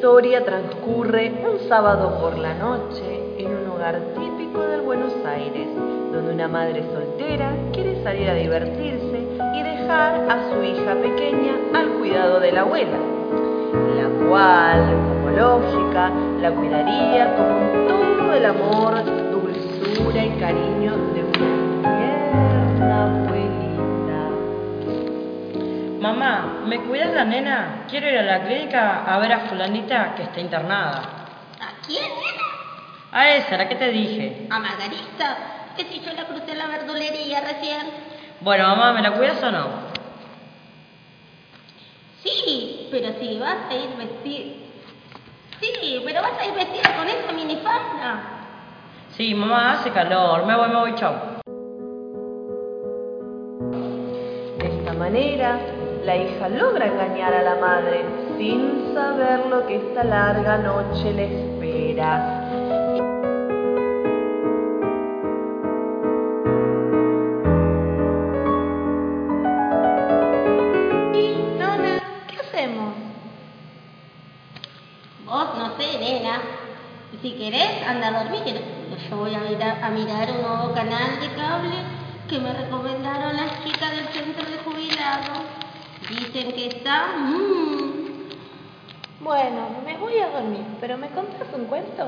Historia transcurre un sábado por la noche en un hogar típico del Buenos Aires, donde una madre soltera quiere salir a divertirse y dejar a su hija pequeña al cuidado de la abuela, la cual, como lógica, la cuidaría con todo el amor, dulzura y cariño de una Mamá, ¿me cuidas la nena? Quiero ir a la clínica a ver a fulanita que está internada. ¿A quién, nena? A esa, la que te dije. A Margarita, que si yo la crucé en la verdulería recién. Bueno, mamá, ¿me la cuidas o no? Sí, pero si vas a ir vestida... Sí, pero vas a ir vestida con esa minifalda. Sí, mamá, hace calor. Me voy, me voy, chau. De esta manera, la hija logra engañar a la madre sin saber lo que esta larga noche le espera. Y, ¿qué hacemos? Vos no sé, nena. Si querés, anda a dormir. Yo voy a mirar, a mirar un nuevo canal de cable que me recomendaron Dicen que está... mmm, Bueno, me voy a dormir, pero ¿me contás un cuento?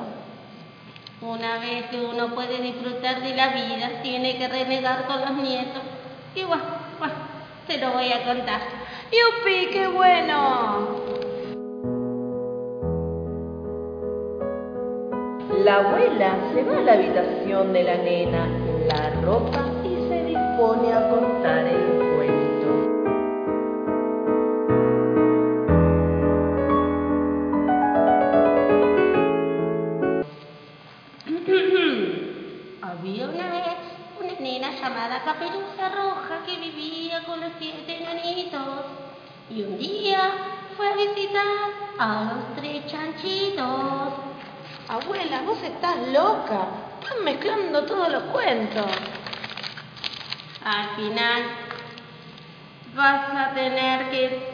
Una vez que uno puede disfrutar de la vida, tiene que renegar con los nietos. Y bueno, bueno, te lo voy a contar. ¡Yupi, qué bueno! La abuela se va a la habitación de la nena, la ropa y se dispone a contar el Había una vez una nena llamada Caperuza Roja que vivía con los siete enanitos. Y un día fue a visitar a los tres chanchitos. Abuela, vos estás loca. Están mezclando todos los cuentos. Al final vas a tener que...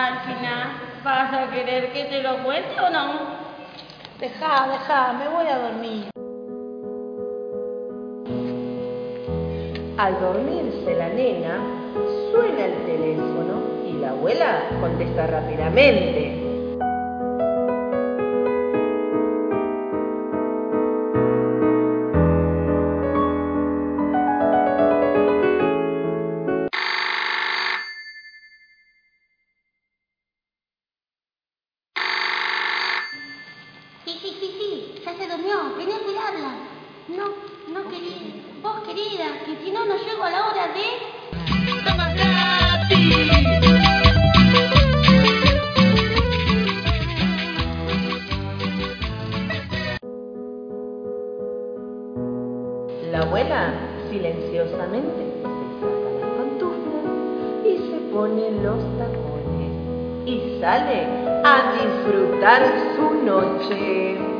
Al final, ¿vas a querer que te lo cuente o no? Dejá, dejá, me voy a dormir. Al dormirse la nena, suena el teléfono y la abuela contesta rápidamente. Ya se durmió, vení a cuidarla. No, no querida, vos querida, que si no, no llego a la hora de... La abuela silenciosamente se saca las pantuflas y se pone los tacones y sale a disfrutar su noche.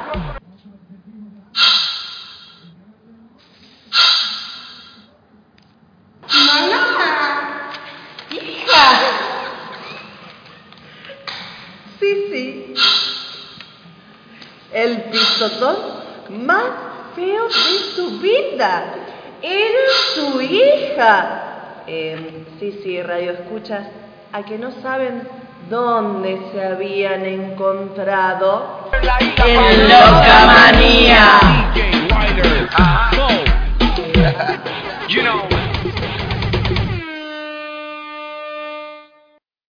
el pisotón más feo de su vida. Era su hija. Eh, sí, sí, radio escuchas, a que no saben dónde se habían encontrado. En Loca